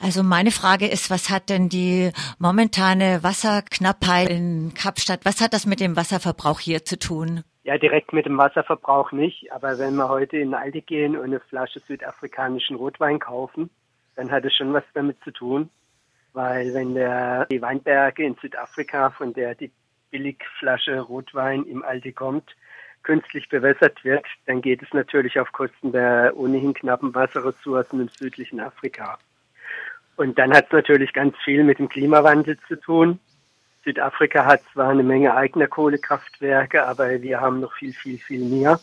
Also meine Frage ist, was hat denn die momentane Wasserknappheit in Kapstadt, was hat das mit dem Wasserverbrauch hier zu tun? Ja, direkt mit dem Wasserverbrauch nicht, aber wenn wir heute in Aldi gehen und eine Flasche südafrikanischen Rotwein kaufen, dann hat es schon was damit zu tun, weil wenn der, die Weinberge in Südafrika, von der die Billigflasche Rotwein im Aldi kommt, künstlich bewässert wird, dann geht es natürlich auf Kosten der ohnehin knappen Wasserressourcen im südlichen Afrika. Und dann hat es natürlich ganz viel mit dem Klimawandel zu tun. Südafrika hat zwar eine Menge eigener Kohlekraftwerke, aber wir haben noch viel, viel, viel mehr.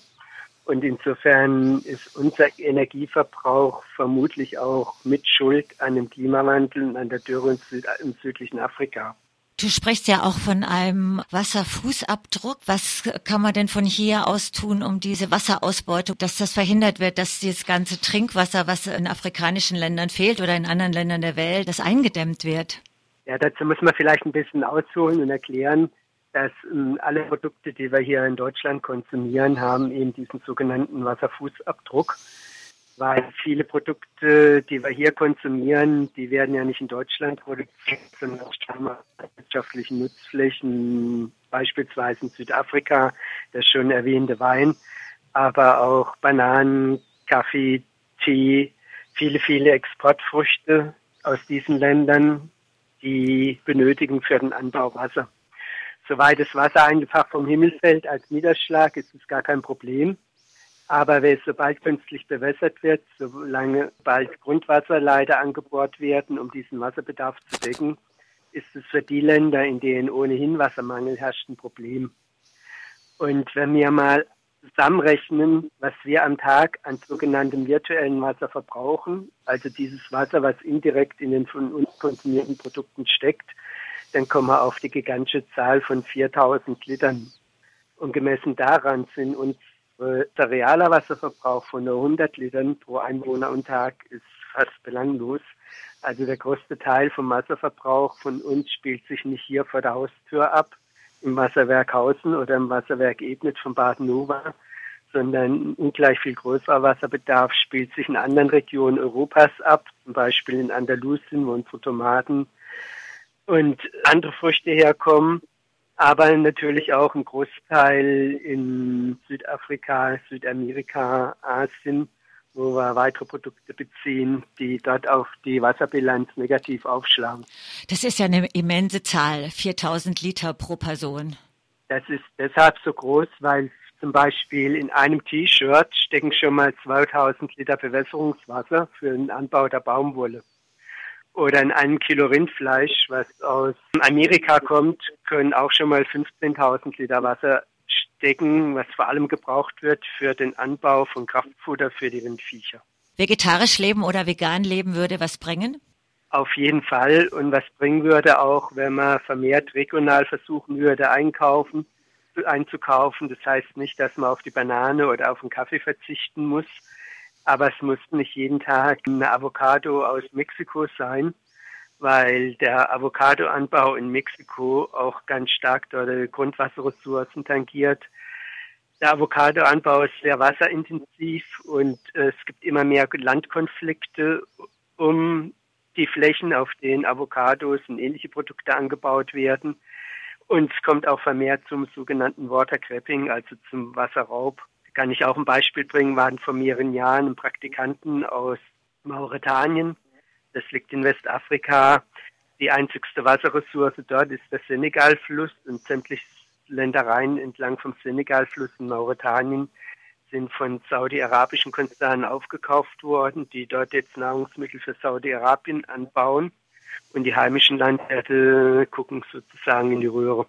Und insofern ist unser Energieverbrauch vermutlich auch mit Schuld an dem Klimawandel und an der Dürre im, Süd im südlichen Afrika. Du sprichst ja auch von einem Wasserfußabdruck. Was kann man denn von hier aus tun, um diese Wasserausbeutung, dass das verhindert wird, dass dieses ganze Trinkwasser, was in afrikanischen Ländern fehlt oder in anderen Ländern der Welt, das eingedämmt wird? Ja, dazu muss man vielleicht ein bisschen ausholen und erklären, dass ähm, alle Produkte, die wir hier in Deutschland konsumieren, haben eben diesen sogenannten Wasserfußabdruck weil viele Produkte, die wir hier konsumieren, die werden ja nicht in Deutschland produziert, sondern stammen aus wirtschaftlichen Nutzflächen, beispielsweise in Südafrika, der schon erwähnte Wein, aber auch Bananen, Kaffee, Tee, viele, viele Exportfrüchte aus diesen Ländern, die benötigen für den Anbau Wasser. Soweit das Wasser einfach vom Himmel fällt als Niederschlag, ist es gar kein Problem. Aber sobald künstlich bewässert wird, solange bald Grundwasserleiter angebohrt werden, um diesen Wasserbedarf zu decken, ist es für die Länder, in denen ohnehin Wassermangel herrscht, ein Problem. Und wenn wir mal zusammenrechnen, was wir am Tag an sogenanntem virtuellen Wasser verbrauchen, also dieses Wasser, was indirekt in den von uns konsumierten Produkten steckt, dann kommen wir auf die gigantische Zahl von 4000 Litern. Und gemessen daran sind uns der realer Wasserverbrauch von nur 100 Litern pro Einwohner und Tag ist fast belanglos. Also der größte Teil vom Wasserverbrauch von uns spielt sich nicht hier vor der Haustür ab, im Wasserwerk Hausen oder im Wasserwerk Ebnet von Baden-Nova, sondern ungleich viel größerer Wasserbedarf spielt sich in anderen Regionen Europas ab, zum Beispiel in Andalusien, wo unsere Tomaten und andere Früchte herkommen aber natürlich auch ein Großteil in Südafrika, Südamerika, Asien, wo wir weitere Produkte beziehen, die dort auf die Wasserbilanz negativ aufschlagen. Das ist ja eine immense Zahl, 4000 Liter pro Person. Das ist deshalb so groß, weil zum Beispiel in einem T-Shirt stecken schon mal 2000 Liter Bewässerungswasser für den Anbau der Baumwolle oder in einem Kilo Rindfleisch, was aus Amerika kommt, können auch schon mal 15.000 Liter Wasser stecken, was vor allem gebraucht wird für den Anbau von Kraftfutter für die Rindviecher. Vegetarisch leben oder vegan leben würde was bringen? Auf jeden Fall. Und was bringen würde auch, wenn man vermehrt regional versuchen würde, einkaufen, einzukaufen. Das heißt nicht, dass man auf die Banane oder auf den Kaffee verzichten muss, aber es muss nicht jeden Tag eine Avocado aus Mexiko sein, weil der Avocadoanbau in Mexiko auch ganz stark dort Grundwasserressourcen tangiert. Der Avocadoanbau ist sehr wasserintensiv und es gibt immer mehr Landkonflikte um die Flächen, auf denen Avocados und ähnliche Produkte angebaut werden. Und es kommt auch vermehrt zum sogenannten Watercrapping, also zum Wasserraub kann ich auch ein Beispiel bringen, waren vor mehreren Jahren Praktikanten aus Mauretanien. Das liegt in Westafrika. Die einzigste Wasserressource dort ist der Senegalfluss und sämtliche Ländereien entlang vom Senegalfluss in Mauretanien sind von saudi-arabischen Konzernen aufgekauft worden, die dort jetzt Nahrungsmittel für Saudi-Arabien anbauen. Und die heimischen Landwirte gucken sozusagen in die Röhre.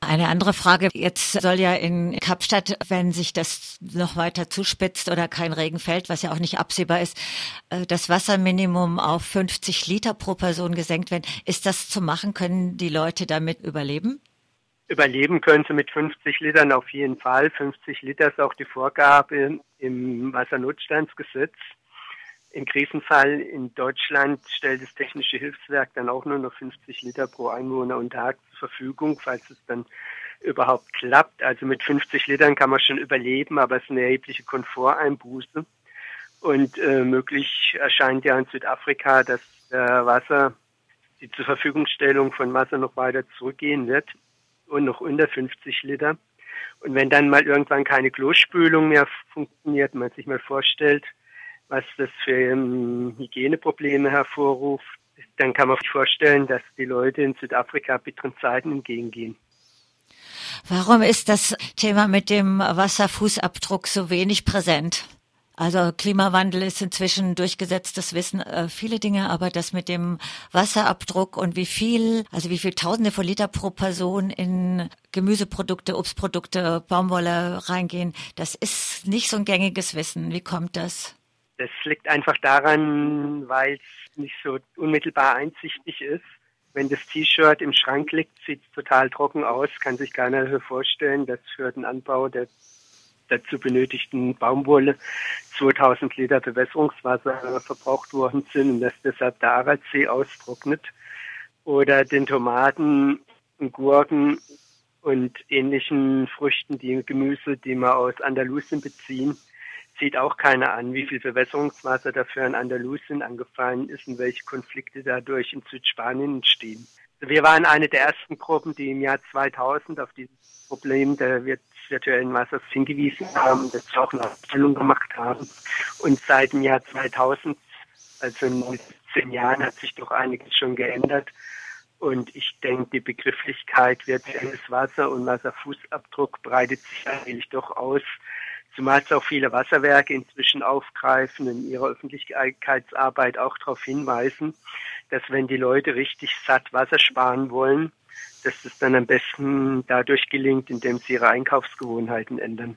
Eine andere Frage. Jetzt soll ja in Kapstadt, wenn sich das noch weiter zuspitzt oder kein Regen fällt, was ja auch nicht absehbar ist, äh, das Wasserminimum auf 50 Liter pro Person gesenkt werden. Ist das zu machen? Können die Leute damit überleben? Überleben können sie mit 50 Litern auf jeden Fall. 50 Liter ist auch die Vorgabe im Wassernotstandsgesetz. Im Krisenfall in Deutschland stellt das Technische Hilfswerk dann auch nur noch 50 Liter pro Einwohner und Tag zur Verfügung, falls es dann überhaupt klappt. Also mit 50 Litern kann man schon überleben, aber es ist eine erhebliche Komforteinbuße. Und äh, möglich erscheint ja in Südafrika, dass der Wasser, die zur Verfügungstellung von Wasser noch weiter zurückgehen wird und noch unter 50 Liter. Und wenn dann mal irgendwann keine Klospülung mehr funktioniert, man sich mal vorstellt, was das für um, Hygieneprobleme hervorruft, dann kann man sich vorstellen, dass die Leute in Südafrika bitteren Zeiten entgegengehen. Warum ist das Thema mit dem Wasserfußabdruck so wenig präsent? Also Klimawandel ist inzwischen durchgesetztes Wissen, äh, viele Dinge, aber das mit dem Wasserabdruck und wie viel, also wie viel Tausende von Liter pro Person in Gemüseprodukte, Obstprodukte, Baumwolle reingehen, das ist nicht so ein gängiges Wissen. Wie kommt das? Das liegt einfach daran, weil es nicht so unmittelbar einsichtig ist. Wenn das T-Shirt im Schrank liegt, sieht es total trocken aus, kann sich keiner vorstellen, dass für den Anbau der dazu benötigten Baumwolle 2000 Liter Bewässerungswasser verbraucht worden sind und dass deshalb der Aralsee austrocknet. Oder den Tomaten, Gurken und ähnlichen Früchten, die Gemüse, die wir aus Andalusien beziehen, sieht auch keiner an, wie viel Bewässerungswasser dafür in Andalusien angefallen ist und welche Konflikte dadurch in Südspanien entstehen. Wir waren eine der ersten Gruppen, die im Jahr 2000 auf dieses Problem der virtuellen Wassers hingewiesen haben, das auch eine Aufstellung gemacht haben. Und seit dem Jahr 2000, also in 17 Jahren, hat sich doch einiges schon geändert. Und ich denke, die Begrifflichkeit virtuelles Wasser und Wasserfußabdruck breitet sich eigentlich doch aus, zumal es auch viele Wasserwerke inzwischen aufgreifen und in ihrer Öffentlichkeitsarbeit auch darauf hinweisen, dass wenn die Leute richtig satt Wasser sparen wollen, dass es dann am besten dadurch gelingt, indem sie ihre Einkaufsgewohnheiten ändern.